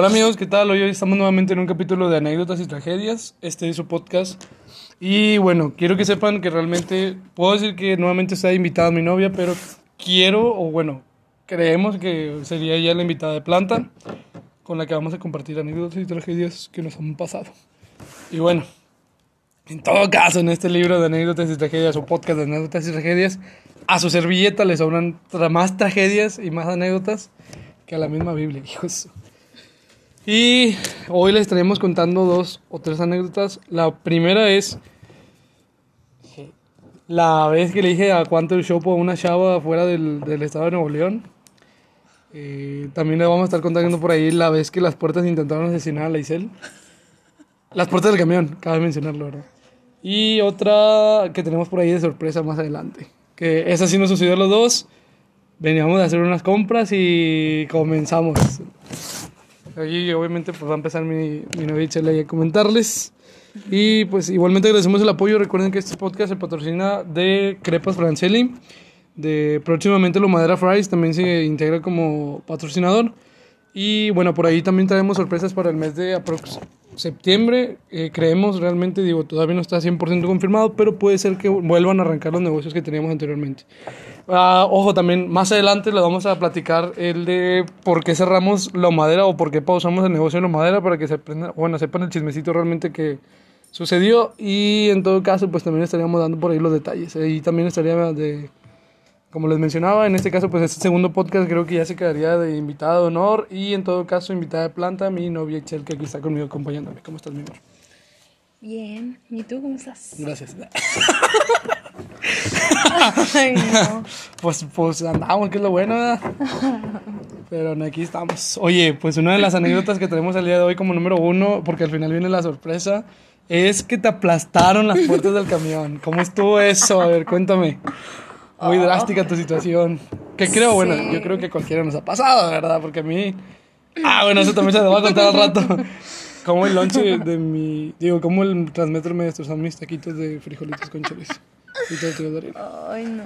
Hola amigos, ¿qué tal? Hoy estamos nuevamente en un capítulo de anécdotas y tragedias. Este es su podcast. Y bueno, quiero que sepan que realmente puedo decir que nuevamente está invitada mi novia, pero quiero, o bueno, creemos que sería ella la invitada de planta con la que vamos a compartir anécdotas y tragedias que nos han pasado. Y bueno, en todo caso, en este libro de anécdotas y tragedias o podcast de anécdotas y tragedias, a su servilleta le sobran más tragedias y más anécdotas que a la misma Biblia, hijos. Y hoy les estaremos contando dos o tres anécdotas. La primera es la vez que le dije a cuánto el show a una chava fuera del, del estado de Nuevo León. Eh, también le vamos a estar contando por ahí la vez que las puertas intentaron asesinar a la Isel. Las puertas del camión, cabe mencionarlo, ¿verdad? Y otra que tenemos por ahí de sorpresa más adelante. Que esa sí nos sucedió a los dos. Veníamos a hacer unas compras y comenzamos. Ahí obviamente pues va a empezar mi, mi novia a comentarles. Y pues igualmente agradecemos el apoyo. Recuerden que este podcast se patrocina de Crepas Francelli. De próximamente lo Madera Fries también se integra como patrocinador. Y bueno, por ahí también traemos sorpresas para el mes de aprox septiembre. Eh, creemos realmente, digo, todavía no está 100% confirmado, pero puede ser que vuelvan a arrancar los negocios que teníamos anteriormente. Ah, ojo, también más adelante les vamos a platicar el de por qué cerramos la madera o por qué pausamos el negocio de la madera para que se aprendan, bueno, sepan el chismecito realmente que sucedió. Y en todo caso, pues también estaríamos dando por ahí los detalles. Y también estaría de como les mencionaba, en este caso, pues este segundo podcast creo que ya se quedaría de invitada de honor y en todo caso invitada de planta mi novia Chel que aquí está conmigo acompañándome. ¿Cómo estás, mi amor? Bien, ¿y tú cómo estás? Gracias. Ay, no. Pues, pues andamos, que es lo bueno, ¿verdad? Pero aquí estamos. Oye, pues una de las anécdotas que tenemos el día de hoy como número uno, porque al final viene la sorpresa, es que te aplastaron las puertas del camión. ¿Cómo estuvo eso? A ver, cuéntame. Muy Oh. drástica tu situación. Que creo, bueno, Sí. yo creo que cualquiera nos ha pasado, ¿verdad? Porque a mí... Ah, bueno, eso también se lo voy a contar al rato. Como el lonche de mi... Digo, como el transmetro me destrozan mis taquitos de frijolitos con chorizo. Ay, no.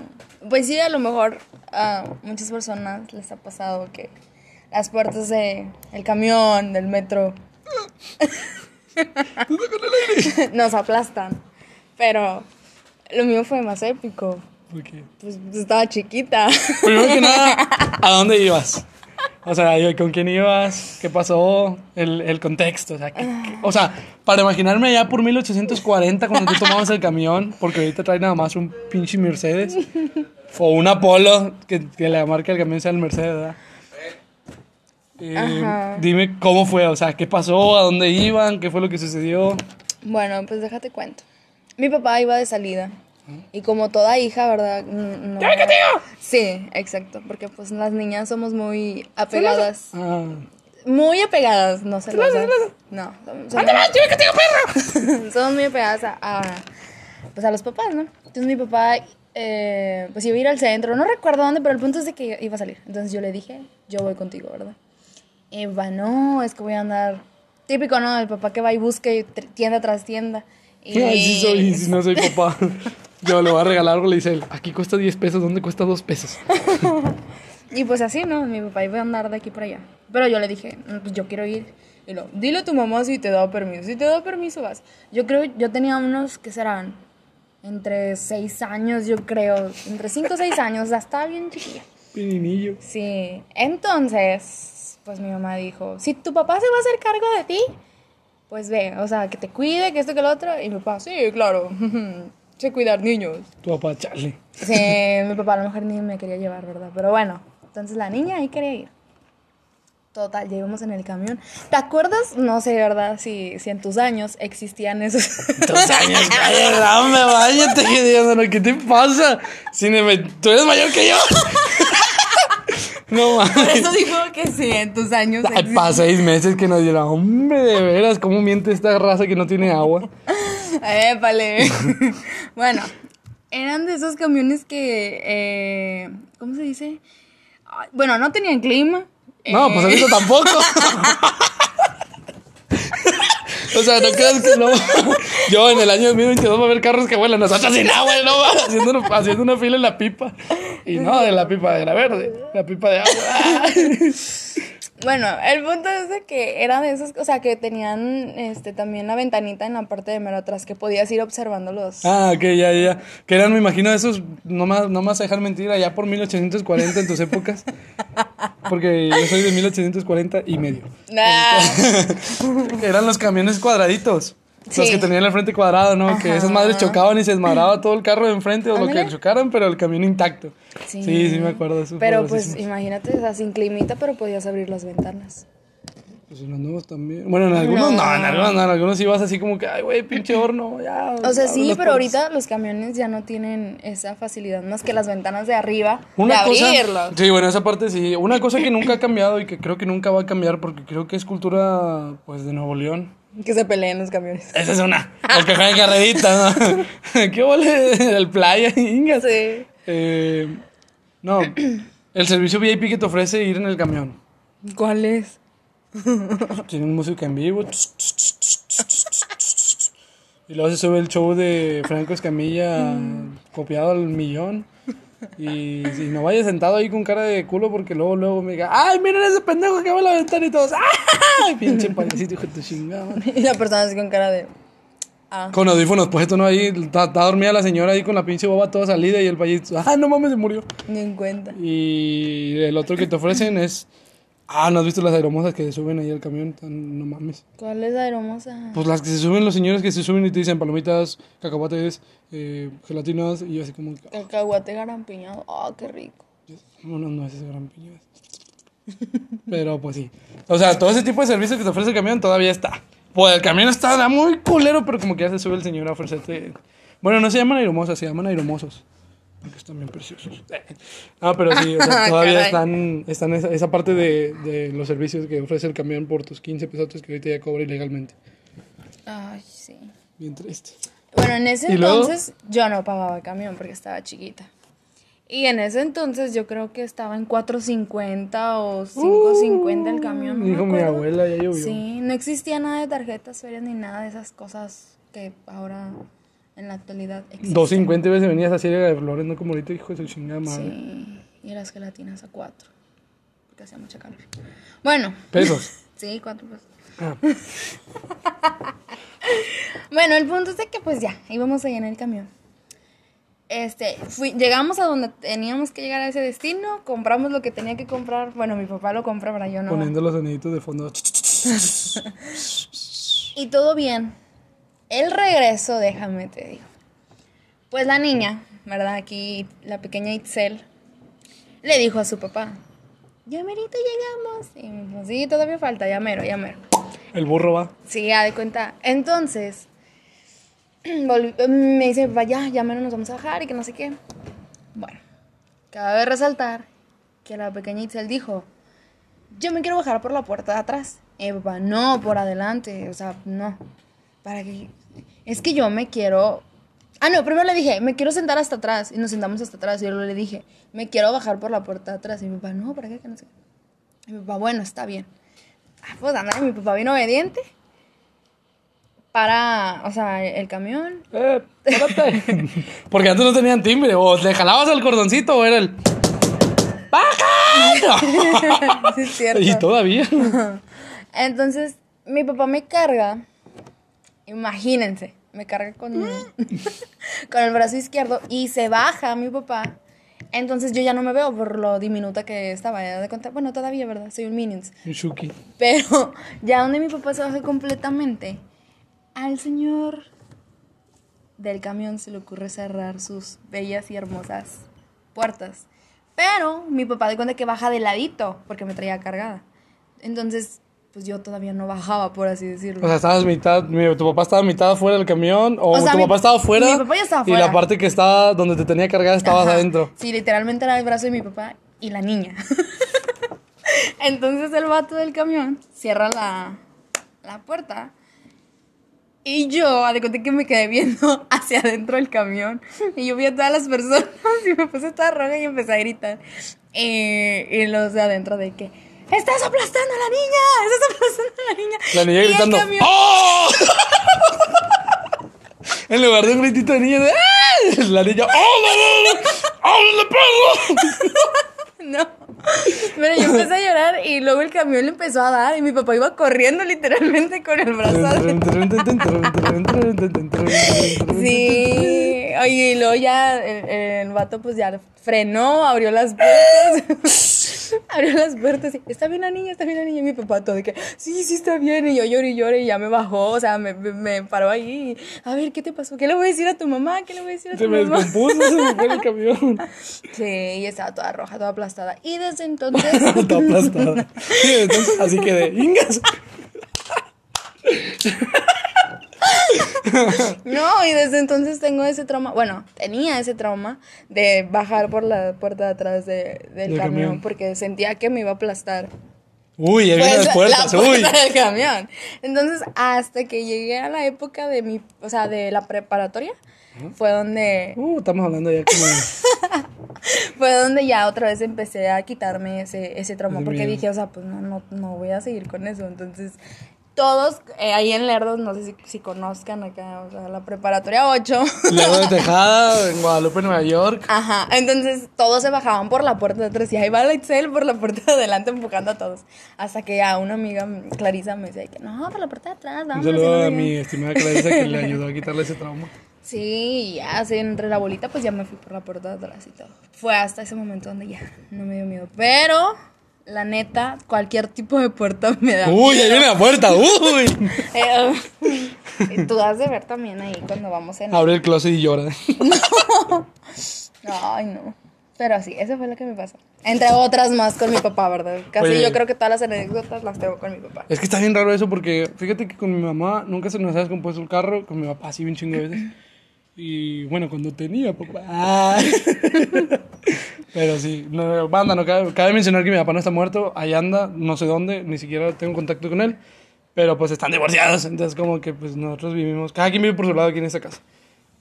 Pues sí, a lo mejor a muchas personas les ha pasado que las puertas de el camión, del metro, nos aplastan. Pero lo mío fue más épico. Porque... Pues estaba chiquita. Primero que nada, ¿a dónde ibas? O sea, ¿con quién ibas? ¿Qué pasó? El, el contexto. O sea, ¿qué- qué- o sea, para imaginarme allá por 1840 cuando tú tomabas el camión, porque ahorita trae nada más un pinche Mercedes. O un Apolo, que, que la marca del camión sea el Mercedes, ¿verdad? Eh, dime cómo fue, o sea, qué pasó, a dónde iban, qué fue lo que sucedió. Bueno, pues déjate cuento. Mi papá iba de salida. Y como toda hija, ¿verdad? No, Sí, exacto. Porque pues las niñas somos muy apegadas. Ah, Muy apegadas, no celosas. No. somos- somos- Somos muy apegadas a, a, pues a los papás, ¿no? Entonces mi papá, eh, pues iba a ir al centro. No recuerdo dónde, pero el punto es de que iba a salir. Entonces yo le dije, yo voy contigo, ¿verdad? Y va, no, es que voy a andar... Típico, ¿no? El papá que va y busca y tienda tras tienda. Y... Sí soy, si no soy papá. Yo le voy a regalar algo, le dice él, aquí cuesta 10 pesos, ¿dónde cuesta 2 pesos? Y pues así, ¿no? Mi papá iba a andar de aquí para allá. Pero yo le dije, "Mm, pues yo quiero ir. Y lo, dile a tu mamá si te da permiso. Si te da permiso, vas. Yo creo, yo tenía unos, ¿qué serán? Entre seis años, yo creo. Entre cinco o seis años, o sea, estaba bien chiquilla. Pininillo. Sí. Entonces, pues mi mamá dijo, si tu papá se va a hacer cargo de ti, pues ve, o sea, que te cuide, que esto, que lo otro. Y mi papá, sí, claro. sé cuidar niños. Tu papá, Charlie. Sí, mi papá a lo mejor ni me quería llevar, ¿verdad? Pero bueno, entonces la niña ahí quería ir. Total, llegamos en el camión. ¿Te acuerdas? No sé, ¿verdad? Si, si en tus años existían esos. Dos años, cállate, dame, váyate, que ¿qué te pasa? Si me- tú eres mayor que yo. no Por mames. eso dijo que sí, en tus años. Para seis meses que nos dieron. Hombre, de veras, ¿cómo miente esta raza que no tiene agua? Épale. bueno, eran de esos camiones que. eh, ¿Cómo se dice? Bueno, no tenían clima. No, pues Eh, ahorita tampoco. O sea, no creas que no. Yo en el año 2022 va a haber carros que vuelan nosotros sin agua, no haciendo, una- haciendo una fila en la pipa. Y no de la pipa de la verde, la pipa de agua. Bueno, el punto es de que era de esos, o sea, que tenían este también la ventanita en la parte de mero atrás que podías ir observando los. Ah, ok, ya, ya. Que eran, me imagino, esos, no más, no más dejar mentir, allá por 1840 en tus épocas. Porque yo soy de 1840 y medio. Nah. eran los camiones cuadraditos. Los Sí. que tenían el frente cuadrado, ¿no? Que esas Ajá. madres chocaban y se desmadraba todo el carro de enfrente o lo que chocaran, pero el camión intacto. Sí, sí, me acuerdo de eso. Pero pues imagínate, o sea, sin climita, pero podías abrir las ventanas. Pues en los nuevos también. Bueno, en algunos no, No. en algunos no, en algunos sí vas así como que, ay, güey, pinche horno, ya. O sea, sí, pero puertas. ahorita los camiones ya no tienen esa facilidad más que las ventanas de arriba Una de cosa, abrirlos. sí, bueno, esa parte sí. Una cosa que nunca ha cambiado y que creo que nunca va a cambiar porque creo que es cultura, pues, de Nuevo León. Que se peleen los camiones. Esa es una. O que jueguen carrerita, ¿no? ¿Qué vole el playa, Inga? Sí. Eh, no, el servicio VIP que te ofrece ir en el camión. ¿Cuál es? Tienen música en vivo. Y luego se sube el show de Franco Escamilla copiado al millón. Y, y no vaya sentado ahí con cara de culo porque luego luego me diga, ay, miren ese pendejo que abre la ventana y todos, ¡ay! Pinche payasito, hijo de tu chingada. madre". Y la persona así con cara de. Ah. Con audífonos puestos, ¿no? Ahí está, está dormida la señora ahí con la pinche boba toda salida y el payasito, ¡ah, no mames, se murió! Ni en cuenta. Y el otro que te ofrecen es, ah, ¿no has visto las aeromosas que se suben ahí al camión? No mames. ¿Cuál es la hermosa? Pues las que se suben, los señores que se suben y te dicen palomitas, cacahuates, eh, gelatinas, y yo así como, ah, Cacahuate garampiñado. Ah, qué rico. no, no, no, ese es piñón. Pero pues sí. O sea, todo ese tipo de servicios que te ofrece el camión todavía está. Pues el camión está muy culero, pero como que ya se sube el señor a ofrecerte. Bueno, no se llaman aeromosas, se llaman aeromosos. Porque están bien preciosos. No, pero sí, o sea, todavía están, están esa, esa parte de, de los servicios que ofrece el camión por tus 15 pesos que ahorita ya cobra ilegalmente. Ay, sí. Bien triste. Bueno, en ese ¿Y luego? entonces yo no pagaba camión porque estaba chiquita. Y en ese entonces yo creo que estaba en 4.50 o 5.50 el camión. no Dijo mi abuela, ya llovió. Sí, no existía nada de tarjetas ferias ni nada de esas cosas que ahora en la actualidad existen. 250 veces venías a ciega de flores, no como ahorita, hijo de su chingada madre. Sí, y las gelatinas a 4. Porque hacía mucha calor. Bueno, Pesos. sí, 4 pesos. Ah. Bueno, el punto es de que pues ya, íbamos ahí en el camión. Este, fui, llegamos a donde teníamos que llegar a ese destino, compramos lo que tenía que comprar. Bueno, mi papá lo compró, pero yo no. Poniendo los soniditos de fondo. Y todo bien. El regreso, déjame te digo. Pues la niña, ¿verdad? Aquí la pequeña Itzel le dijo a su papá, ya merito llegamos. Y me dijo, sí, todavía falta, ya mero, ya mero. El burro va. Sí, ya de cuenta. Entonces, me dice, papá, ya, ya menos nos vamos a bajar y que no sé qué. Bueno, cabe resaltar que la pequeña Itzel dijo, yo me quiero bajar por la puerta de atrás. Y mi papá, no, por adelante, o sea, no. Para que... Es que yo me quiero... Ah, no, primero le dije, me quiero sentar hasta atrás. Y nos sentamos hasta atrás. Y yo le dije, me quiero bajar por la puerta de atrás. Y mi papá, no, ¿para qué? Que no sé. Y mi papá, bueno, está bien. Ah, pues anda, mi papá vino obediente. Para, o sea, el camión. Eh. Porque antes no tenían timbre. O le jalabas el cordoncito o era el. ¡Baja! Sí, es cierto. y todavía. Entonces, mi papá me carga. Imagínense, me carga con, con el brazo izquierdo y se baja mi papá. Entonces yo ya no me veo por lo diminuta que estaba. ya de cuenta- Bueno, todavía, ¿verdad? Soy un Minions. Un Shuki. Pero ya donde mi papá se baja completamente, al señor del camión se le ocurre cerrar sus bellas y hermosas puertas. Pero mi papá de cuenta que baja de ladito porque me traía cargada. Entonces, pues yo todavía no bajaba, por así decirlo. O sea, estabas mitad. mi- tu papá estaba mitad afuera del camión. O, O sea, tu mi- papá estaba afuera. mi papá ya estaba Y la afuera. parte que estaba donde te tenía cargada estabas Ajá. adentro. Sí, literalmente era el brazo de mi papá y la niña. Entonces el vato del camión cierra la, la puerta y yo, a de cuenta que me quedé viendo hacia adentro del camión y yo vi a todas las personas y me puse toda roja y empecé a gritar. Eh, y los de adentro de que, ¡estás aplastando a la niña! ¡Estás aplastando a la niña! La niña Y el gritando. camión- ¡Oh! en lugar de un gritito de niña de. ¡Ah! La niña. ¡Oh, no, no, no! ¡Oh, no le pego! No. Pero yo empecé a llorar y luego el camión le empezó a dar y mi papá iba corriendo literalmente con el brazo. sí, oye, y luego ya el, el vato pues ya frenó, abrió las puertas. abrió las puertas y está bien la niña, está bien la niña. Y mi papá todo de que sí, sí está bien. Y yo lloré y lloré y ya me bajó, o sea, me, me, paró ahí. A ver, ¿qué te pasó? ¿Qué le voy a decir a tu mamá? ¿Qué le voy a decir a tu mamá? Se me descompuso, se me fue el camión. Sí, y estaba toda roja, toda aplastada. Y desde entonces. toda aplastada. entonces, así que de ingas. no, y desde entonces tengo ese trauma, bueno, tenía ese trauma de bajar por la puerta de atrás del camión, porque sentía que me iba a aplastar. Uy, ya pues, las puertas, la puerta del camión. Entonces, hasta que llegué a la época de mi, o sea, de la preparatoria, fue donde... Uh, estamos hablando ya como... fue donde ya otra vez empecé a quitarme ese, ese trauma, porque dije, o sea, pues no, no, no voy a seguir con eso. Entonces, todos eh, ahí en Lerdos, no sé si, si, conozcan acá, o sea, la preparatoria 8. Lerdo de Tejada, en Guadalupe, Nueva York. Ajá, entonces todos se bajaban por la puerta de atrás y ahí va la Excel por la puerta de adelante empujando a todos. Hasta que ya una amiga, Clarisa, me decía que no, por la puerta de atrás, vamos. Un saludo a mi estimada Clarisa que le ayudó a quitarle ese trauma. Sí, ya, así entre la bolita, pues ya me fui por la puerta de atrás y todo. Fue hasta ese momento donde ya no me dio miedo. Pero la neta, cualquier tipo de puerta me da. Uy, ahí viene la puerta, uy. Eh, tú has de ver también ahí cuando vamos en. Abre el closet y llora. no. Ay, no. Pero sí, eso fue lo que me pasó. Entre otras más con mi papá, ¿verdad? Casi yo creo que todas las anécdotas las tengo con mi papá. Es que está bien raro eso porque fíjate que con mi mamá nunca se nos ha descompuesto el carro, con mi papá sí bien chingo de veces. Y bueno, cuando tenía papá. Pero sí, no, banda, no cabe, cabe, mencionar que mi papá no está muerto, ahí anda, no sé dónde, ni siquiera tengo contacto con él, pero pues están divorciados, entonces como que pues nosotros vivimos, cada quien vive por su lado aquí en esta casa.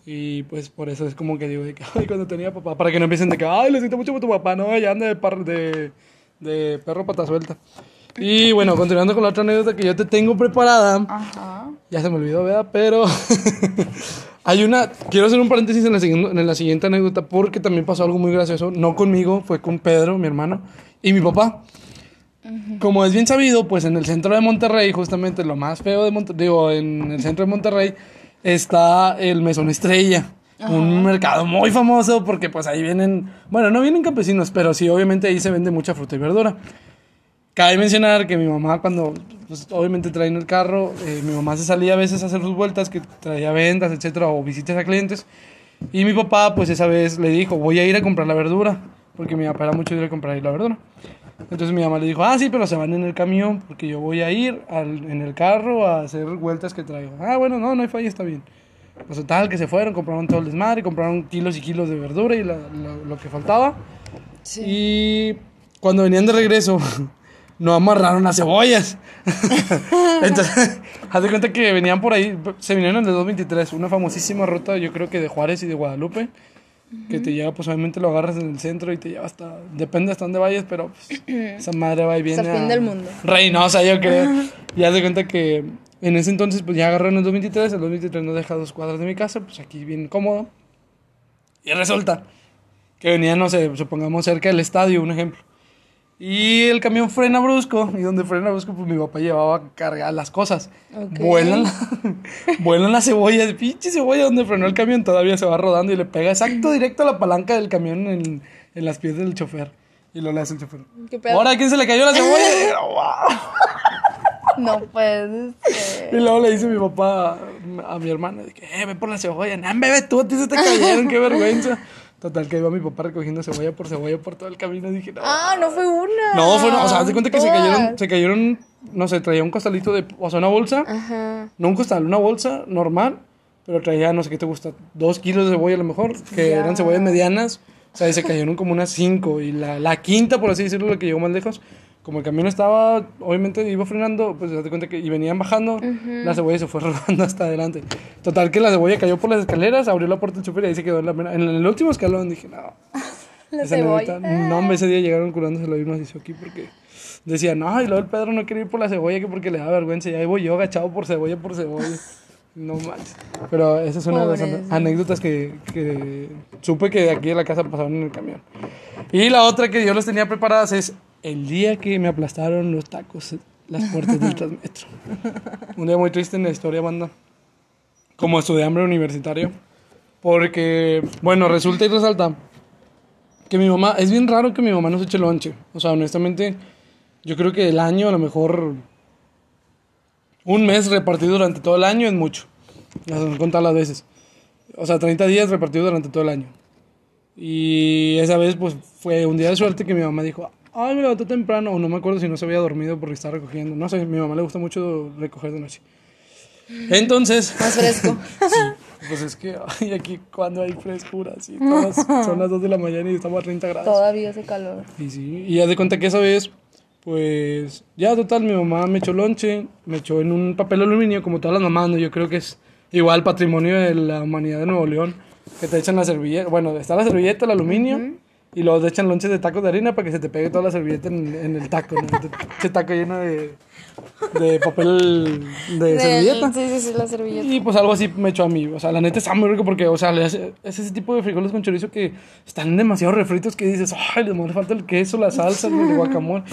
Y pues por eso es como que digo de que, ay, cuando tenía papá, para que no empiecen de que, ay, lo siento mucho por tu papá, no, ya anda de, par, de, de perro pata suelta. Y bueno, continuando con la otra anécdota que yo te tengo preparada. Ajá. Ya se me olvidó, ¿verdad? Pero hay una... Quiero hacer un paréntesis en la, en la siguiente anécdota porque también pasó algo muy gracioso. No conmigo, fue con Pedro, mi hermano, y mi papá. Como es bien sabido, pues en el centro de Monterrey, justamente lo más feo de Monterrey, digo, en el centro de Monterrey está el Mesón Estrella. Un mercado muy famoso porque pues ahí vienen, bueno, no vienen campesinos, pero sí, obviamente ahí se vende mucha fruta y verdura. Cabe mencionar que mi mamá cuando, pues, obviamente traen el carro, eh, mi mamá se salía a veces a hacer sus vueltas, que traía ventas, etcétera, o visitas a clientes. Y mi papá, pues esa vez le dijo, voy a ir a comprar la verdura, porque mi papá era mucho ir a comprar ahí la verdura. Entonces mi mamá le dijo, ah, sí, pero se van en el camión, porque yo voy a ir al, en el carro a hacer vueltas que traigo. Ah, bueno, no, no hay falla, está bien. Pues tal, que se fueron, compraron todo el desmadre, compraron kilos y kilos de verdura y lo que faltaba. Sí. Y cuando venían de regreso, no amarraron las cebollas. Entonces, haz de cuenta que venían por ahí, se vinieron en el 223, una famosísima ruta, yo creo que de Juárez y de Guadalupe, que te lleva, pues obviamente lo agarras en el centro y te lleva hasta, depende hasta dónde vayas, pero pues, esa madre va y viene. el fin del mundo. Reinosa, yo creo. y haz de cuenta que en ese entonces, pues ya agarraron el 223, el 223 nos deja dos cuadras de mi casa, pues aquí bien cómodo. Y resulta que venía, no sé, supongamos cerca del estadio, un ejemplo. Y el camión frena brusco, y donde frena brusco, pues mi papá llevaba cargar las cosas. Vuelan, vuelan las cebollas, pinche cebolla donde frenó el camión, todavía se va rodando y le pega exacto directo a la palanca del camión en, en las pies del chofer. Y lo le hace el chofer. ¿Ahora quién se le cayó la cebolla? no puedes. Y luego le dice mi papá a, mi hermana, que, eh, ve por la cebolla. No, bebé, tú a ti se te cayeron, qué vergüenza. Total, que iba mi papá recogiendo cebolla por cebolla por todo el camino. Dije, no. Ah, no fue una. No, fue una. O sea, haz de cuenta que se cayeron, se cayeron, no sé, traía un costalito de. O sea, una bolsa. Ajá. No un costal, una bolsa normal. Pero traía, no sé qué te gusta, dos kilos de cebolla a lo mejor, que eran cebollas medianas. O sea, y se cayeron como unas cinco. Y la, la quinta, por así decirlo, la que llegó más lejos, como el camión estaba, obviamente iba frenando, pues te cuenta que y venían bajando, la cebolla se fue rodando hasta adelante. Total que la cebolla cayó por las escaleras, abrió la puerta del chofer y ahí se quedó en, la, en el último escalón. Dije, no. la cebolla. no, ese día llegaron curándose lo unos hizo aquí porque decían, no, y luego el Pedro no quiere ir por la cebolla que porque le da vergüenza. Y ahí voy yo agachado por cebolla por cebolla. No manches. Pero esa es una de las anécdotas que, que supe que de aquí de la casa pasaron en el camión. Y la otra que yo les tenía preparadas es el día que me aplastaron los tacos, las puertas del Transmetro. Un día muy triste en la historia, banda. Como estudiante universitario. Porque, bueno, resulta y resalta que mi mamá, es bien raro que mi mamá nos eche lonche. O sea, honestamente, yo creo que el año, a lo mejor un mes repartido durante todo el año es mucho. Nos contan las veces. O sea, 30 días repartido durante todo el año. Y esa vez, pues, fue un día de suerte que mi mamá dijo, ay, me levanté temprano, o no me acuerdo si no se había dormido porque estaba recogiendo. No sé, mi mamá le gusta mucho recoger de noche. Entonces, Más fresco. pues es que, ay, aquí cuando hay frescura, sí, todas- son las 2 de la mañana y estamos a 30 grados. Todavía hace calor. Y sí, y ya de cuenta que esa vez, pues, ya total, mi mamá me echó lonche, me echó en un papel aluminio, como todas las mamás, ¿no? Yo creo que es igual patrimonio de la humanidad de Nuevo León, que te echan la servilleta, bueno, está la servilleta, el aluminio, y luego te echan lonches de tacos de harina para que se te pegue toda la servilleta en, en el taco, ¿no? Ese taco lleno de, de papel de servilleta. Sí, sí, sí, la servilleta. Y pues algo así me echó a mí. O sea, la neta está muy rico porque, o sea, es ese tipo de frijoles con chorizo que están demasiado refritos que dices, ay, le falta el queso, la salsa, el guacamole.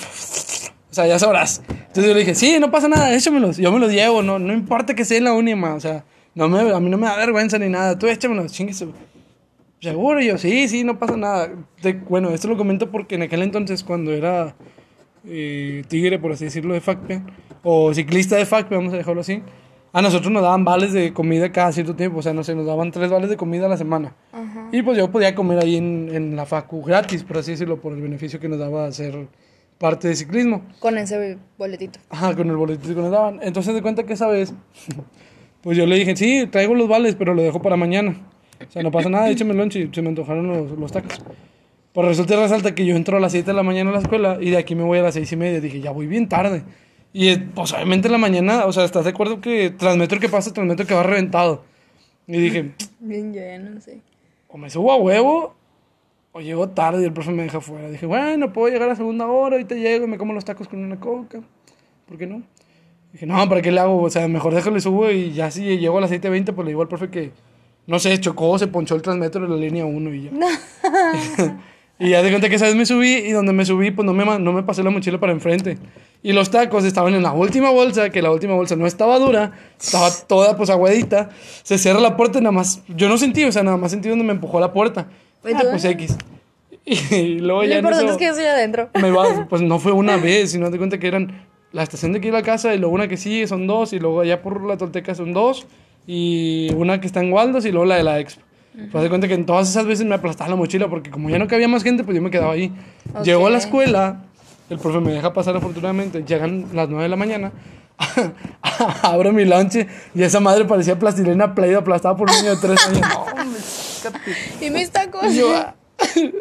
O sea, ya sabrás. Entonces yo le dije, sí, no pasa nada, échamelos. Yo me los llevo, no, no importa que sea en la única, o sea, no me, a mí no me da vergüenza ni nada. Tú échamelos, chingues. Seguro, yo, sí, sí, no pasa nada. Te- bueno, esto lo comento porque en aquel entonces, cuando era eh, tigre, por así decirlo, de FACPE, o ciclista de FACPE, vamos a dejarlo así, a nosotros nos daban vales de comida cada cierto tiempo, o sea, no sé, nos daban tres vales de comida a la semana. Y pues yo podía comer ahí en, en la FACU gratis, por así decirlo, por el beneficio que nos daba hacer parte de ciclismo. Con ese boletito. Ajá, con el boletito que nos daban. Entonces de cuenta que esa vez, pues yo le dije, sí, traigo los vales, pero lo dejo para mañana. O sea, no pasa nada, échame el lonche y se me antojaron los, los tacos. Pues resulta y resalta que yo entro a las 7 de la mañana a la escuela y de aquí me voy a las 6 y media. Dije, ya voy bien tarde. Y eh, pues obviamente en la mañana, o sea, ¿estás de acuerdo que Transmetro que pasa, Transmetro que va reventado? Y dije, Bien lleno, sí. o me subo a huevo o llego tarde y el profe me deja fuera. Dije, bueno, puedo llegar a segunda hora, ahorita llego y me como los tacos con una coca. ¿Por qué no? Dije, no, ¿para qué le hago? O sea, mejor déjalo y subo y ya si llego a las 7.20, pues le digo al profe que, no sé, chocó, se ponchó el transmetro de la línea 1 y ya. y ya de cuenta que esa vez me subí y donde me subí, pues no me, no me pasé la mochila para enfrente. Y los tacos estaban en la última bolsa, que la última bolsa no estaba dura, estaba toda pues aguadita. Se cierra la puerta y nada más, yo no sentí, o sea, nada más sentí donde me empujó la puerta. Pues Ah, pues X. Y, luego Lo ya en importante eso es que yo estoy adentro. me va, pues no fue una vez, sino de cuenta que eran la estación de aquí a la casa y luego una que sigue son dos y luego allá por la Tolteca son dos y una que está en Waldos y luego la de la Expo. Pues de cuenta que en todas esas veces me aplastaba la mochila porque como ya no cabía más gente, pues yo me quedaba ahí. Ok. Llego a la escuela, el profe me deja pasar afortunadamente, llegan las 9 de la mañana, abro mi lonche y esa madre parecía plastilina play aplastada por un niño de 3 años. No, fíjate. ¿Y mis tacos? Y yo,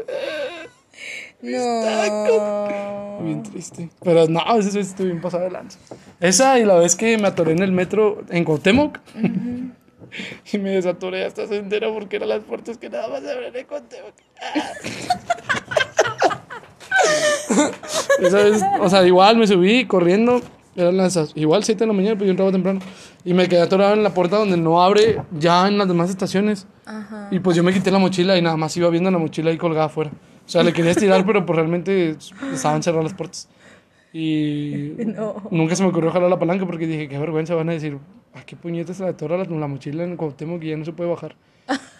ah, no. Bien triste. Pero no, esa vez estuve bien pasada de lanza. Esa y la vez que me atoré en el metro en Cuauhtémoc. y me desatoré hasta sendero porque eran las puertas que nada más se abren en Cuauhtémoc. esa vez, o sea, igual me subí corriendo. Eran las igual 7 de la mañana, pero yo entraba temprano. Y me quedé atorado en la puerta donde no abre ya en las demás estaciones. Ajá. Y pues yo me quité la mochila y nada más iba viendo la mochila ahí colgada afuera. O sea, le quería estirar, pero pues realmente estaban cerradas las puertas. Y No. nunca se me ocurrió jalar la palanca porque dije, qué vergüenza, van a decir, ¿a qué puñetas le atora la, la mochila en Cuauhtémoc que ya no se puede bajar?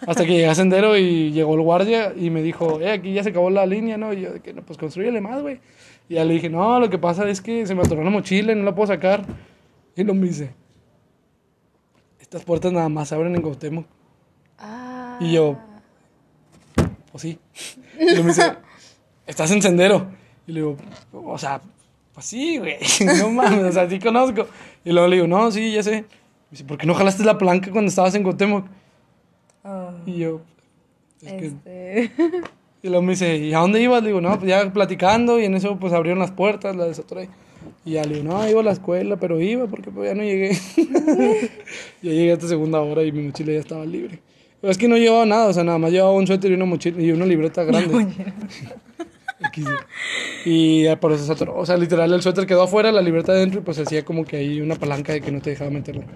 Hasta que llegué a Sendero y llegó el guardia y me dijo, eh, aquí ya se acabó la línea, ¿no? Y yo, que, no, pues construyele más, güey. Y ya le dije, no, lo que pasa es que se me atoró la mochila y no la puedo sacar. Y lo me dice, estas puertas nada más se abren en Cuauhtémoc. Ah. Y yo, pues sí. Y luego me dice, estás en sendero. Y le digo, o sea, pues sí, güey. No mames, o sea, sí conozco. Y luego le digo, no, sí, ya sé. Me dice, ¿por qué no jalaste la palanca cuando estabas en Cuauhtémoc? Ah, Y yo, es que... este. Y luego me dice, ¿y a dónde ibas? Le digo, no, pues ya platicando. Y en eso, pues abrieron las puertas, la desatoré. Y ya le digo, no, iba a la escuela, pero iba porque pues, ya no llegué. ya llegué a esta segunda hora y mi mochila ya estaba libre. Pero es que no llevaba nada, o sea, nada más llevaba un suéter y una mochila y una libreta grande. Y ya por eso se atoró. O sea, literal, el suéter quedó afuera, la libreta adentro y pues hacía como que ahí una palanca de que no te dejaba meterla.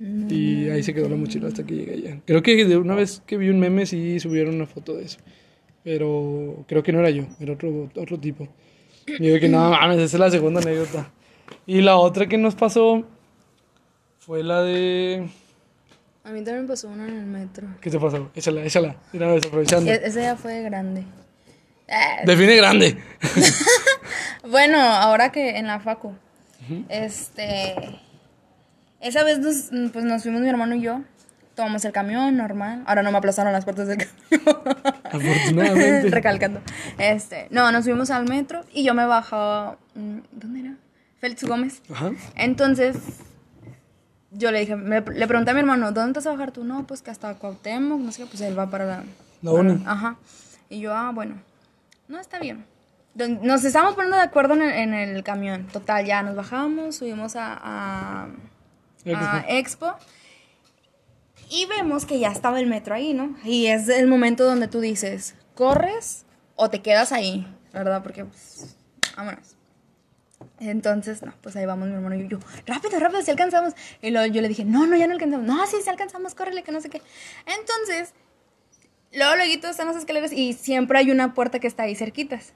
Y ahí se quedó la mochila hasta que llegué allá. Creo que de una vez que vi un meme sí subieron una foto de eso. Pero creo que no era yo, era otro, otro tipo. Y yo que no mames, esa es la segunda anécdota. Y la otra que nos pasó fue la de... A mí también me pasó una en el metro. ¿Qué te pasó? Échala, échala. De una vez, aprovechando. E- ese ya fue grande. Eh, Define grande. Bueno, ahora que en la facu, este, esa vez nos, pues nos fuimos mi hermano y yo, tomamos el camión normal, ahora no me aplazaron las puertas del camión, Afortunadamente. recalcando, este, no, nos fuimos al metro y yo me bajaba, mm, ¿dónde era? Félix Gómez, Ajá. entonces, yo le dije, me- le pregunté a mi hermano, ¿dónde te vas a bajar tú? No, pues que hasta Cuauhtémoc, no sé qué, pues él va para la... La uni. Ajá. Y yo, ah, bueno, no está bien. Nos estábamos poniendo de acuerdo en el, en el camión. Total, ya nos bajamos, subimos a, a, a Expo. Y vemos que ya estaba el metro ahí, ¿no? Y es el momento donde tú dices, ¿corres o te quedas ahí? ¿Verdad? Porque, pues, vámonos. Entonces, no, pues ahí vamos mi hermano y yo, rápido, rápido, si alcanzamos. Y luego yo le dije, no, no, ya no alcanzamos. No, sí, sí alcanzamos, córrele, que no sé qué. Entonces, luego, luego están las escaleras y siempre hay una puerta que está ahí cerquitas.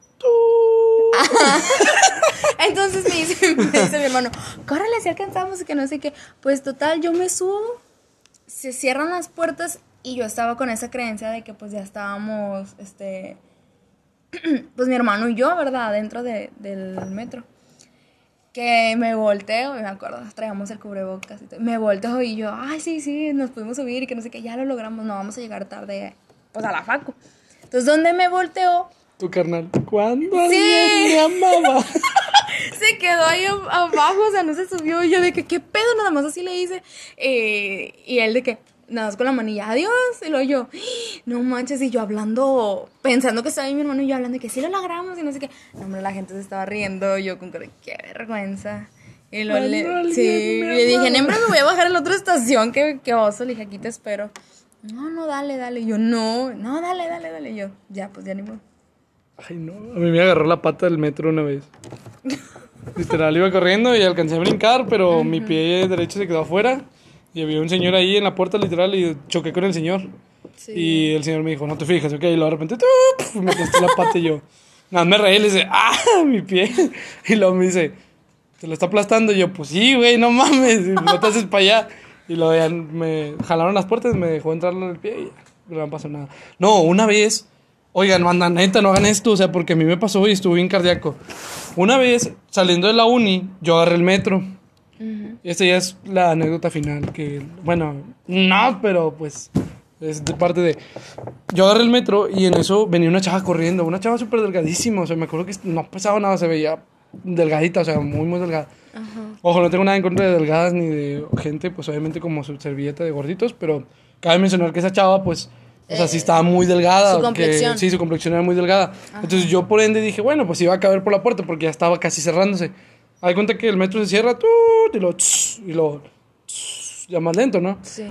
Ajá. Entonces me dice, me dice mi hermano, córrele, si alcanzamos, que no sé qué. Pues total, yo me subo, se cierran las puertas y yo estaba con esa creencia de que pues ya estábamos, este, pues mi hermano y yo, ¿verdad? Dentro de- del metro. Que me volteo, y me acuerdo, traíamos el cubrebocas y todo. Me volteo y yo, ay, sí, sí, nos pudimos subir y que no sé qué, ya lo logramos, no vamos a llegar tarde, pues a la facu. Entonces, donde me volteo, Tu carnal. ¿Cuándo Sí. me amaba? se quedó ahí ab- abajo, o sea, no se subió. Y yo de que, ¿qué pedo? Nada más así le hice. Eh, y él de que, nada más con la manilla, adiós. Y luego yo, no manches. Y yo hablando, pensando que estaba ahí mi hermano y yo hablando de que sí lo logramos y no sé qué. No, hombre, la gente se estaba riendo. Yo con qué vergüenza. Y luego Cuando le, alguien sí, le dije, amaba. Nembra, me voy a bajar en la otra estación. Que, que oso. Le dije, aquí te espero. No, no, dale, dale. Y yo, no, no, dale, dale, dale. Y yo, ya, pues ya ni modo. Ay, no. A mí me agarró la pata del metro una vez. Literal, iba corriendo y alcancé a brincar, pero mi pie derecho se quedó afuera. Y había un señor ahí en la puerta, literal, y choqué con el señor. Sí. Y el señor me dijo, no te fijas, ok. Y luego de repente, me aplasté la pata y yo. Nada, me reí y le dice, ¡ah! Mi pie. Y luego me dice, ¿te lo está aplastando? Y yo, pues sí, güey, no mames, no te haces para allá. Y luego ya me jalaron las puertas, me dejó entrar en el pie y ya, no me pasó nada. No, una vez, oigan, manda, neta, no hagan esto, o sea, porque a mí me pasó y estuve bien cardíaco. Una vez, saliendo de la uni, yo agarré el metro. Esta ya es la anécdota final, que, bueno, no, pero pues es de parte de... Yo agarré el metro y en eso venía una chava corriendo, una chava súper delgadísima, o sea, me acuerdo que no pesaba nada, se veía delgadita, o sea, muy, muy delgada. Ojo, no tengo nada en contra de delgadas ni de gente, pues obviamente como su servilleta de gorditos, pero cabe mencionar que esa chava, pues, o sea, sí estaba muy delgada. su que- sí, su complexión era muy delgada. Entonces yo por ende dije, bueno, pues iba a caber por la puerta porque ya estaba casi cerrándose. Hay cuenta que el metro se cierra, ¡tut! y lo, tss, y lo, tss, ya más lento, ¿no? Sí.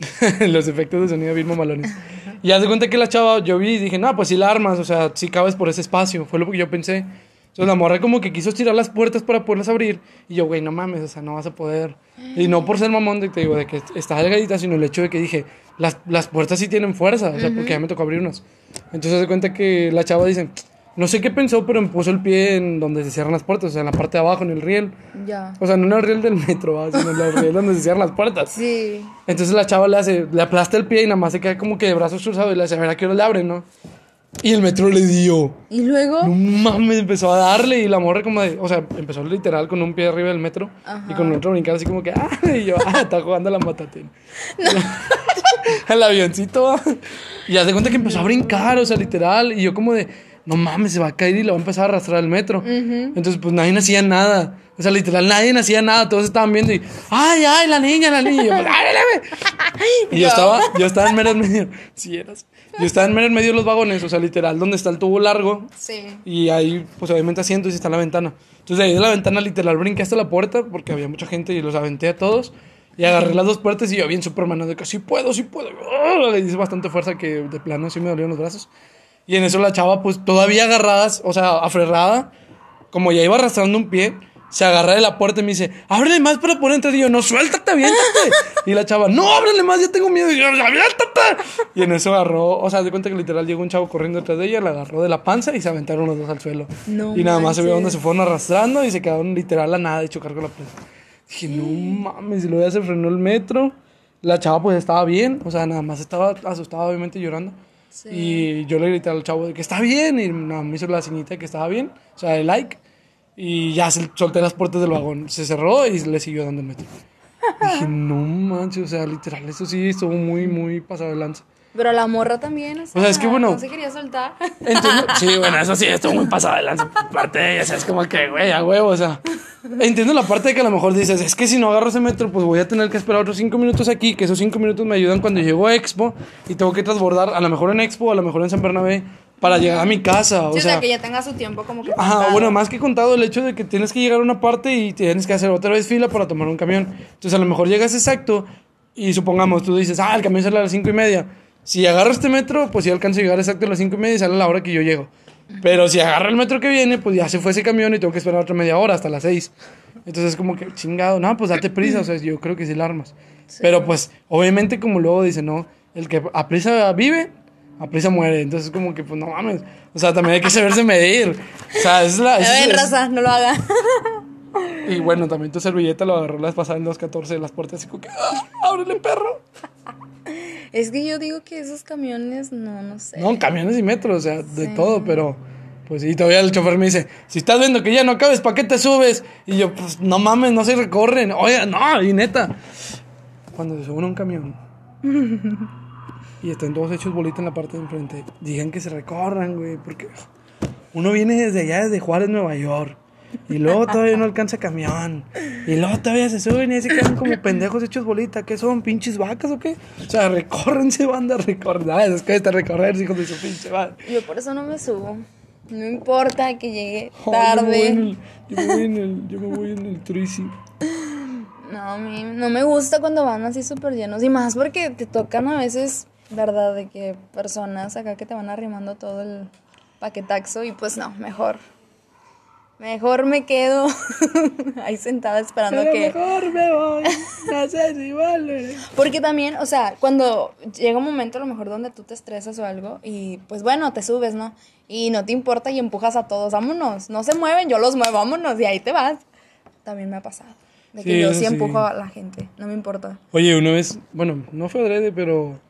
Los efectos de sonido bien mamalones. Y haz de cuenta que la chava, yo vi y dije, no, pues si la armas, o sea, si cabes por ese espacio. Fue lo que yo pensé. Entonces la morra como que quiso tirar las puertas para poderlas abrir. Y yo, güey, no mames, o sea, no vas a poder. Y no por ser mamón de, te digo, de que está delgadita, sino el hecho de que dije, las, las puertas sí tienen fuerza, o sea, porque ya me tocó abrir unas. Entonces haz de cuenta que la chava dice, no sé qué pensó, pero me puso el pie en donde se cierran las puertas, o sea, en la parte de abajo, en el riel. Ya. O sea, no en el riel del metro, ¿va? sino en el riel donde se cierran las puertas. Sí. Entonces la chava le hace, le aplasta el pie y nada más se queda como que de brazos cruzados y le hace, a ver a qué hora le abre, ¿no? Y el metro le dio. Y luego. No mames, empezó a darle y la morra como de, o sea, empezó literal con un pie arriba del metro y con el otro brincar así como que, ah, y yo, ah, está jugando a la matatina. el avioncito. Y hace cuenta que empezó a brincar, o sea, literal, y yo como de, no mames, se va a caer y lo va a empezar a arrastrar el metro. Entonces, pues nadie hacía nada. O sea, literal, nadie hacía nada, todos estaban viendo y, ay, ay, la niña, la niña. Y yo, pues. Y yo estaba, yo estaba en mero en medio. Sí, eras. Yo estaba en mero en medio de los vagones, o sea, literal, donde está el tubo largo. Sí. Y ahí, pues obviamente asientos y está la ventana. Entonces ahí de la ventana literal brinqué hasta la puerta porque había mucha gente y los aventé a todos. Y agarré las dos puertas y yo bien Superman de que sí puedo, sí puedo. Le hice bastante fuerza que de plano sí me dolieron los brazos. Y en eso la chava pues todavía agarradas, o sea, aferrada, como ya iba arrastrando un pie, se agarra de la puerta y me dice, ábrele más para poder entrar. Y yo, no, suéltate, aviéntate. y la chava, no, ábrele más, ya tengo miedo. Y yo, aviéntate. Y en eso agarró, o sea, de cuenta que literal llegó un chavo corriendo detrás de ella, la agarró de la panza y se aventaron los dos al suelo. No y nada más se vio donde manches. se fueron arrastrando y se quedaron literal a nada de chocar con la pared. Dije, no mames, y luego ya se frenó el metro. La chava pues estaba bien, o sea, nada más estaba asustada, obviamente llorando. Y yo le grité al chavo de que está bien y nada, me hizo la señita de que estaba bien, o sea, de like. Y ya solté las puertas del vagón, se cerró y le siguió dando el metro. Dije, no manches, o sea, literal, eso sí estuvo muy, muy pasado de lanza. Pero la morra también, o sea, O sea, es que bueno- No se quería soltar. Entiendo. Sí, bueno, eso sí, estuvo muy pasado de lanza parte de ella. O sea, es como que, güey, a huevo, o sea. Entiendo la parte de que a lo mejor dices, es que si no agarro ese metro, pues voy a tener que esperar otros cinco minutos aquí, que esos cinco minutos me ayudan cuando llego a Expo y tengo que transbordar, a lo mejor en Expo, a lo mejor en San Bernabé, para llegar a mi casa. O Sí, o sea, sea, que ya tenga su tiempo como que. Ajá, contado. bueno, más que contado el hecho de que tienes que llegar a una parte y tienes que hacer otra vez fila para tomar un camión. Entonces a lo mejor llegas exacto y supongamos, tú dices, ah, el camión sale a las cinco y media. Si agarro este metro, pues sí alcanzo a llegar exacto a las cinco y media y sale a la hora que yo llego. Pero si agarro el metro que viene, pues ya se fue ese camión y tengo que esperar otra media hora hasta las seis. Entonces es como que chingado, no, pues date prisa, o sea, yo creo que sí la armas. Pero pues, obviamente, como luego dice, no, el que a prisa vive, a prisa muere. Entonces, como que, pues no mames. O sea, también hay que saberse medir. O sea, es la. Es- es- raza, no lo haga. y bueno, también tu servilleta lo agarró la vez pasada en 2.14 de las puertas, así como que, ¡ah, ábrele, perro! Es que yo digo que esos camiones, no, no sé. No, camiones y metros, o sea, de todo, pero. Pues sí, todavía el chofer me dice, si estás viendo que ya no cabes, ¿para qué te subes? Y yo, pues no mames, no se recorren. Oye, no, y neta. Cuando se suben a un camión y están todos hechos bolita en la parte de enfrente, digan que se recorran, güey, porque uno viene desde allá, desde Juárez, Nueva York. Y luego todavía no alcanza camión. Y luego todavía se suben y se quedan como pendejos hechos bolita. ¿Qué son? ¿Pinches vacas o qué? O sea, recórrense, banda, recorren. Ah, es que está recorrer, hijos de su pinche madre. Yo por eso no me subo. No importa que llegue Oh, yo, me voy en tarde. el, yo me voy en el, yo me voy en el Trisi. No, a mí no me gusta cuando van así súper llenos. Y más porque te tocan a veces, ¿verdad? De que personas acá que te van arrimando todo el paquetaxo. Y pues no, mejor. Mejor me quedo ahí sentada esperando Pero que... mejor me voy. No sé si vale. Porque también, o sea, cuando llega un momento a lo mejor donde tú te estresas o algo y pues bueno, te subes, ¿no? Y no te importa y empujas a todos, vámonos, no se mueven, yo los muevo, vámonos y ahí te vas. También me ha pasado. De que Sí, yo sí sí. empujo a la gente, no me importa. Oye, una vez, bueno, no fue adrede, pero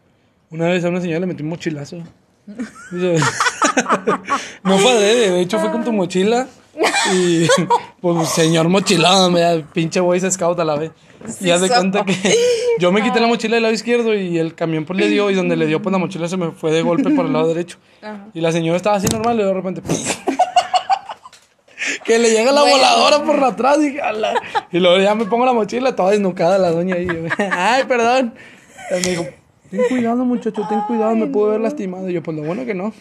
una vez a una señora le metí un mochilazo. No fue adrede, de hecho fue con tu mochila. Y pues señor mochilón, me pinche Boy Scout a la vez. Y Sí, haz de cuenta que yo me quité la mochila del lado izquierdo y el camión pues le dio y donde le dio pues la mochila se me fue de golpe por el lado derecho. Ajá. Y la señora estaba así normal y de repente que le llega la Bueno. voladora por atrás y, "Ala". y luego ya me pongo la mochila toda desnucada la doña ahí. Ay, perdón. Y me dijo, ten cuidado muchacho, ten cuidado, me puedo ver lastimado. Y yo, pues lo bueno que no.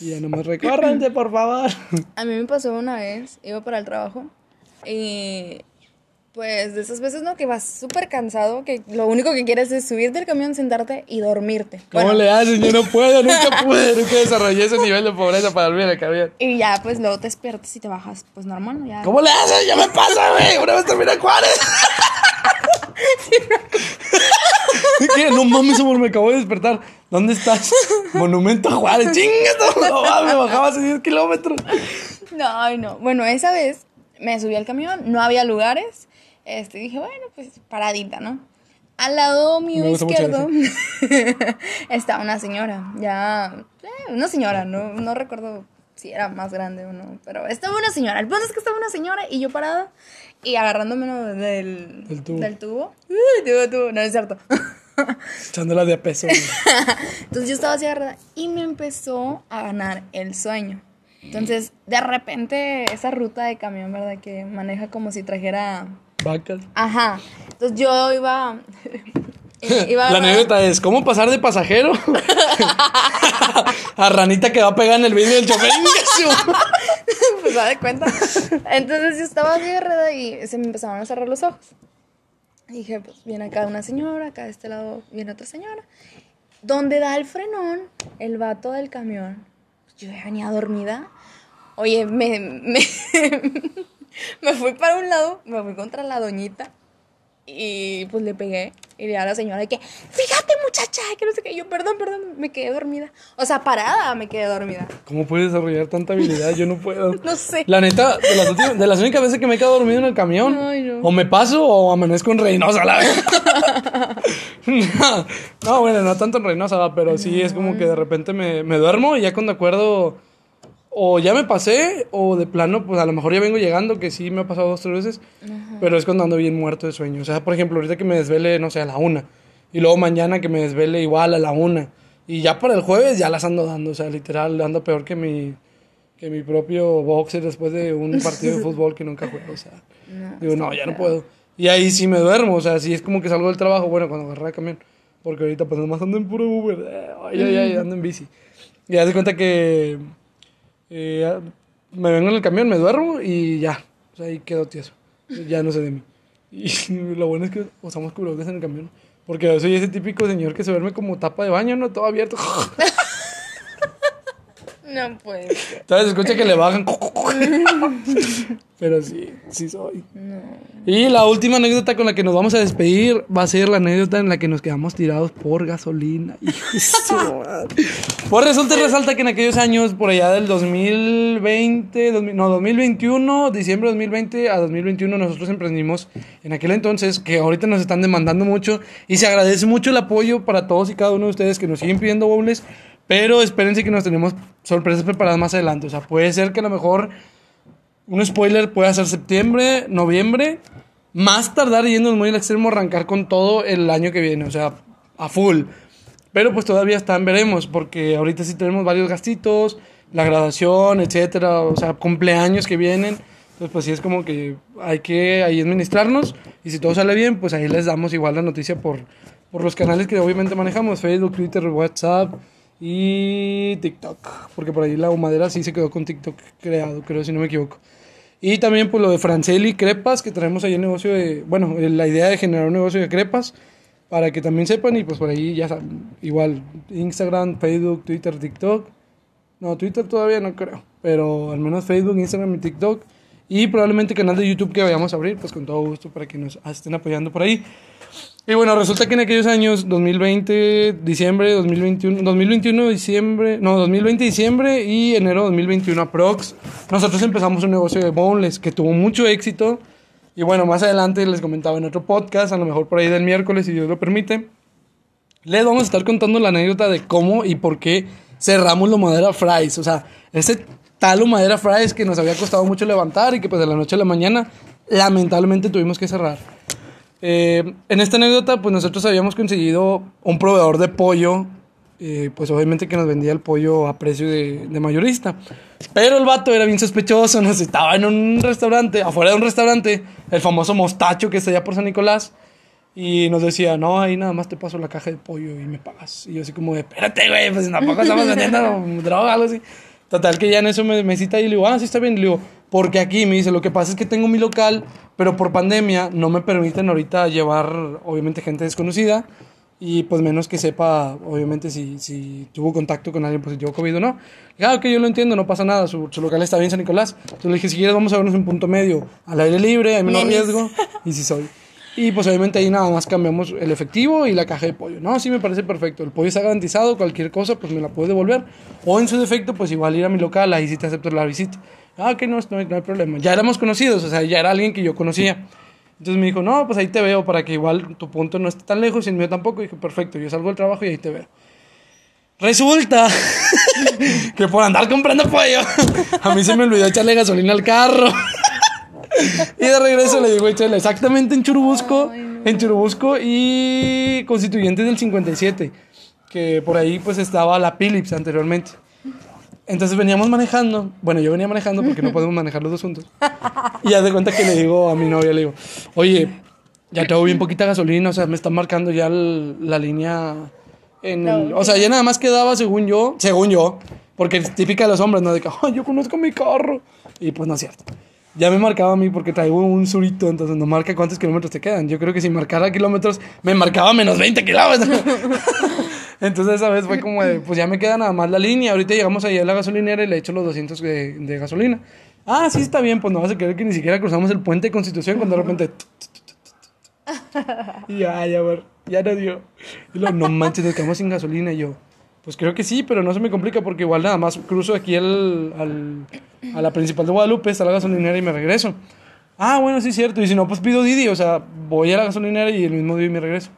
Ya nomás recórranse, por favor. A mí me pasó una vez, iba para el trabajo y pues de esas veces, ¿no? Que vas súper cansado, que lo único que quieres es subirte al camión, sentarte y dormirte. ¿Cómo Bueno, le hacen? Yo no puedo, nunca pude, nunca desarrollé ese nivel de pobreza para dormir en el camión. Y ya, pues luego te despiertas y te bajas, pues normal, ¿no? Ya. ¿Cómo le hacen? Ya me pasa, güey. Una vez terminé Juárez. ¿Qué? No mames, amor, me acabo de despertar. ¿Dónde estás? Monumento a Juárez. Chingas, no mames, me bajaba hace 10 kilómetros. No, ay, no. Bueno, esa vez me subí al camión, no había lugares. Este, dije, bueno, pues paradita, ¿no? Al lado mío izquierdo está una señora, ya, eh, una señora, no, no recuerdo si era más grande o no, pero estaba una señora. El punto es que estaba una señora y yo parada y agarrándome del, Del tubo. Del tubo. Uy, tubo, tubo, no es cierto. Echándola de a peso. Entonces yo estaba así agarrada y me empezó a ganar el sueño. Entonces, de repente, esa ruta de camión, ¿verdad? Que maneja como si trajera. Vacas. Ajá. Entonces yo iba. Eh, La anécdota es, ¿cómo pasar de pasajero a ranita que va a pegar en el vidrio del chofer? Pues da de cuenta. Entonces yo estaba agarrada y se me empezaron a cerrar los ojos. Y dije, pues viene acá una señora, acá de este lado viene otra señora. Donde da el frenón, el vato del camión. Yo ya venía dormida. Oye, me, me, me fui para un lado, me fui contra la doñita y pues le pegué y le a la señora que, fíjate muchacha, que no sé qué, yo perdón, perdón, me quedé dormida. O sea, parada me quedé dormida. ¿Cómo puedes desarrollar tanta habilidad? Yo no puedo. No sé. La neta, de las, últimas- de las únicas veces que me he quedado dormido en el camión, Ay, no. o me paso o amanezco en Reynosa, la no, no, bueno, no tanto en Reynosa, pero sí es como que de repente me, me duermo y ya cuando acuerdo, o ya me pasé, o de plano, pues a lo mejor ya vengo llegando, que sí me ha pasado dos, tres veces, pero es cuando ando bien muerto de sueño. O sea, por ejemplo, ahorita que me desvele, no sé, a la una, y luego mañana que me desvele igual a la una, y ya para el jueves ya las ando dando, o sea, literal, ando peor que mi, que mi propio boxer después de un partido de fútbol que nunca juego, o sea, digo, no, ya no puedo. Y ahí sí me duermo, o sea, sí es como que salgo del trabajo, bueno, cuando agarré el camión, porque ahorita pues nomás ando en puro Uber, eh, ay, ay, ay, ando en bici. Y haz de cuenta que eh, me vengo en el camión, me duermo y ya, o sea, ahí quedo tieso, ya no sé de mí. Y lo bueno es que usamos cubrebocas en el camión, porque yo soy ese típico señor que se duerme como tapa de baño, ¿no? Todo abierto. No puede ser. Entonces escucha que le bajan. Pero sí, sí soy. Y la última anécdota con la que nos vamos a despedir va a ser la anécdota en la que nos quedamos tirados por gasolina. Pues resulta y resalta que en aquellos años, por allá del 2020, 2000 no, 2021, diciembre de 2020 a 2021, nosotros emprendimos en aquel entonces, que ahorita nos están demandando mucho y se agradece mucho el apoyo para todos y cada uno de ustedes que nos siguen pidiendo bowls. Pero espérense que nos tenemos sorpresas preparadas más adelante. O sea, puede ser que a lo mejor un spoiler puede ser septiembre, noviembre. Más tardar yéndonos muy al extremo, arrancar con todo el año que viene. O sea, a full. Pero pues todavía están, veremos. Porque ahorita sí tenemos varios gastitos. La graduación, etcétera. O sea, cumpleaños que vienen. Entonces, pues sí es como que hay que ahí administrarnos. Y si todo sale bien, pues ahí les damos igual la noticia por, por los canales que obviamente manejamos: Facebook, Twitter, WhatsApp y TikTok. Porque por ahí la humadera sí se quedó con TikTok creado, creo, si no me equivoco. Y también pues lo de Franceli Crepas, que traemos ahí el negocio de, bueno, la idea de generar un negocio de crepas, para que también sepan y pues por ahí ya saben, igual Instagram, Facebook, Twitter, TikTok. No, Twitter todavía no creo, pero al menos Facebook, Instagram y TikTok. Y probablemente canal de YouTube que vayamos a abrir, pues con todo gusto para que nos estén apoyando por ahí. Y bueno, resulta que en aquellos años, 2020, diciembre, 2021, 2021, diciembre, no, 2020, diciembre y enero de 2021 aprox, nosotros empezamos un negocio de boneless que tuvo mucho éxito. Y bueno, más adelante les comentaba en otro podcast, a lo mejor por ahí del miércoles, si Dios lo permite, les vamos a estar contando la anécdota de cómo y por qué cerramos la madera fries. O sea, ese tal madera fries que nos había costado mucho levantar y que pues de la noche a la mañana lamentablemente tuvimos que cerrar. Eh, en esta anécdota, pues nosotros habíamos conseguido un proveedor de pollo, eh, pues obviamente que nos vendía el pollo a precio de, de mayorista. Pero el vato era bien sospechoso, nos estaba en un restaurante, afuera de un restaurante, el famoso mostacho que está allá por San Nicolás, y nos decía, no, ahí nada más te paso la caja de pollo y me pagas. Y yo así como de, espérate, güey, pues tampoco estamos vendiendo droga, algo así. Total, que ya en eso me, me cita y le digo, ah, sí está bien. Y le digo, porque aquí me dice, lo que pasa es que tengo mi local, pero por pandemia no me permiten ahorita llevar, obviamente, gente desconocida. Y pues menos que sepa, obviamente, si, si tuvo contacto con alguien positivo COVID o no. Y, ah, ok, yo lo entiendo, no pasa nada, su, su local está bien en San Nicolás. Entonces le dije, si quieres vamos a vernos un punto medio, al aire libre, hay menos Nenis. riesgo. Y si soy. Y pues obviamente ahí nada más cambiamos el efectivo y la caja de pollo. No, sí me parece perfecto. El pollo está garantizado, cualquier cosa pues me la puede devolver. O en su defecto pues igual ir a mi local, ahí sí te acepto la visita. Ah, que no, no, hay, no hay problema. Ya éramos conocidos, o sea, ya era alguien que yo conocía. Entonces me dijo, no, pues ahí te veo para que igual tu punto no esté tan lejos y el mío tampoco. Y dije, perfecto, yo salgo del trabajo y ahí te veo. Resulta que por andar comprando pollo, a mí se me olvidó echarle gasolina al carro. Y de regreso le digo, échale exactamente en Churubusco, en Churubusco y Constituyentes del 57, que por ahí pues estaba la Philips anteriormente. Entonces veníamos manejando, bueno, yo venía manejando porque no podemos manejar los dos juntos. Y haz de cuenta que le digo a mi novia, le digo, oye, ya tengo bien poquita gasolina, o sea, me están marcando ya el- la línea en el- o sea, ya nada más quedaba según yo, según yo, porque es típica de los hombres, ¿no? De que, "Ay, yo conozco mi carro. Y pues no es cierto. Ya me marcaba a mí porque traigo un surito, entonces no marca cuántos kilómetros te quedan. Yo creo que si marcara kilómetros, me marcaba menos 20 kilómetros. entonces esa vez fue como de, pues ya me queda nada más la línea. Ahorita llegamos ahí a la gasolinera y le echo los 200 de, de gasolina. Ah, sí, está bien, pues no vas a creer que ni siquiera cruzamos el puente de Constitución cuando de repente... Y ya, ya, ver, ya no dio. Y luego, no manches, nos quedamos sin gasolina. Y yo, pues creo que sí, pero no se me complica porque igual nada más cruzo aquí al, al- a la principal de Guadalupe, está la gasolinera y me regreso. Ah, bueno, sí es cierto. Y si no, pues pido Didi, o sea, voy a la gasolinera y el mismo día me regreso.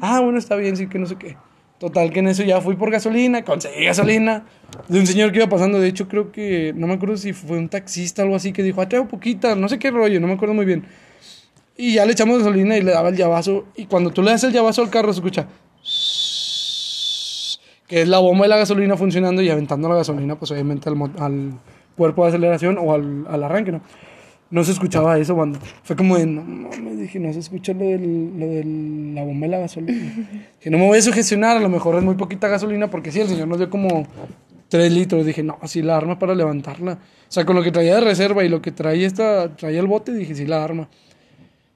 Ah, bueno, está bien, sí que no sé qué. Total que en eso ya fui por gasolina, conseguí gasolina de un señor que iba pasando. De hecho, creo que, no me acuerdo si fue un taxista o algo así que dijo, ah, traigo poquita, no sé qué rollo, no me acuerdo muy bien. Y ya le echamos gasolina y le daba el llavazo. Y cuando tú le das el llavazo al carro, se escucha. Que es la bomba de la gasolina funcionando y aventando la gasolina, pues obviamente al, cuerpo de aceleración o al, al arranque, ¿no? No se escuchaba eso cuando. Fue como de. No, me dije, no se escucha lo, del, lo de la bomba de la gasolina. que no me voy a sugestionar, a lo mejor es muy poquita gasolina, porque sí, el señor nos dio como 3 litros. Dije, no, sí, la arma para levantarla. O sea, con lo que traía de reserva y lo que traía, esta, traía el bote, dije, sí, la arma.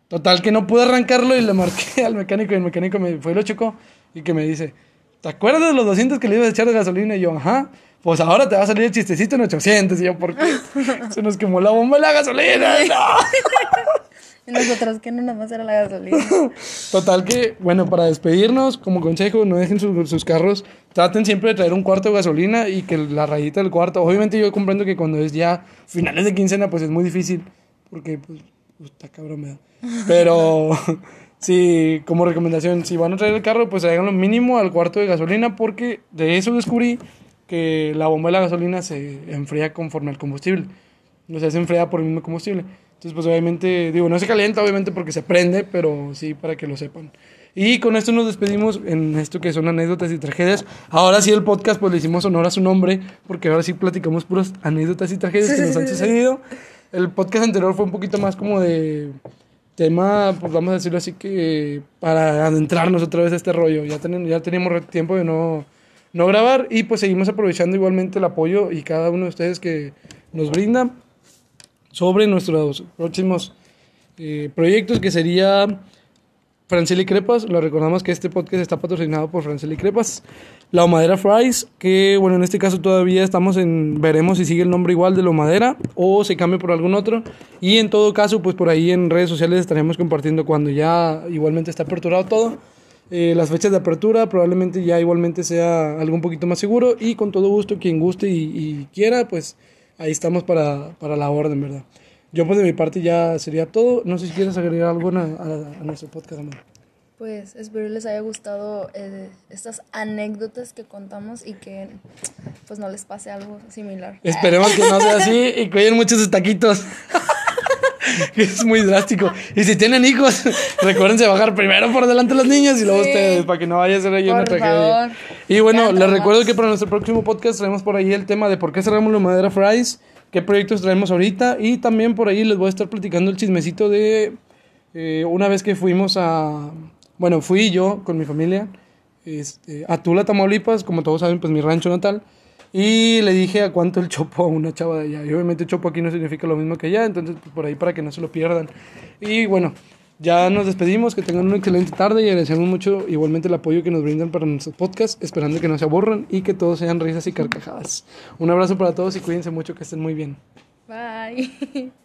Total que no pude arrancarlo y le marqué al mecánico y el mecánico me fue y lo chocó y que me dice, ¿te acuerdas de los 200 que le ibas a echar de gasolina? Y yo, ajá, pues ahora te va a salir el chistecito en 800. Y yo, ¿por qué? Se nos quemó la bomba de la gasolina. No. Y nosotros que no nada más era la gasolina. Total que, bueno, para despedirnos, como consejo, no dejen sus, sus carros, traten siempre de traer un cuarto de gasolina y que la rayita del cuarto, obviamente yo comprendo que cuando es ya finales de quincena, pues es muy difícil, porque pues, está cabrón, ¿verdad? Pero sí, como recomendación, si van a traer el carro, pues traigan lo mínimo al cuarto de gasolina, porque de eso descubrí que la bomba de la gasolina se enfría conforme al combustible. O sea, se enfría por el mismo combustible. Entonces, pues obviamente, digo, no se calienta, obviamente, porque se prende, pero sí para que lo sepan. Y con esto nos despedimos en esto que son anécdotas y tragedias. Ahora sí el podcast, pues le hicimos honor a su nombre, porque ahora sí platicamos puras anécdotas y tragedias que nos han sucedido. El podcast anterior fue un poquito más como de tema, pues vamos a decirlo así que para adentrarnos otra vez a este rollo. Ya, ten- ya teníamos tiempo de no, no grabar y pues seguimos aprovechando igualmente el apoyo y cada uno de ustedes que nos brinda sobre nuestros próximos eh, proyectos que sería Franceli Crepas. Lo recordamos que este podcast está patrocinado por Franceli Crepas. La Madera Fries, que bueno, en este caso todavía estamos en, veremos si sigue el nombre igual de la Madera o se cambia por algún otro. Y en todo caso, pues por ahí en redes sociales estaremos compartiendo cuando ya igualmente está aperturado todo. eh, las fechas de apertura probablemente ya igualmente sea algo un poquito más seguro y con todo gusto quien guste y, y quiera pues ahí estamos para, para la orden, ¿verdad? Yo pues de mi parte ya sería todo. No sé si quieres agregar algo a, a- a nuestro podcast, amor. Pues espero les haya gustado eh, estas anécdotas que contamos y que pues no les pase algo similar. Esperemos que no sea así y cuiden mucho sus taquitos. es muy drástico. Y si tienen hijos, recuérdense bajar primero por delante los niños y luego Sí. ustedes, para que no vaya a ser ahí una tragedia. favor. Y bueno, les recuerdo que para nuestro próximo podcast traemos por ahí el tema de por qué cerramos la madera fries, qué proyectos traemos ahorita y también por ahí les voy a estar platicando el chismecito de eh, una vez que fuimos a, bueno, fui yo con mi familia este, a Tula, Tamaulipas, como todos saben, pues mi rancho natal. Y le dije a cuánto el chopo a una chava de allá. Y obviamente chopo aquí no significa lo mismo que allá, entonces pues, por ahí para que no se lo pierdan. Y bueno, ya nos despedimos, que tengan una excelente tarde y agradecemos mucho igualmente el apoyo que nos brindan para nuestros podcasts, esperando que no se aburran y que todos sean risas y carcajadas. Un abrazo para todos y cuídense mucho, que estén muy bien. Bye.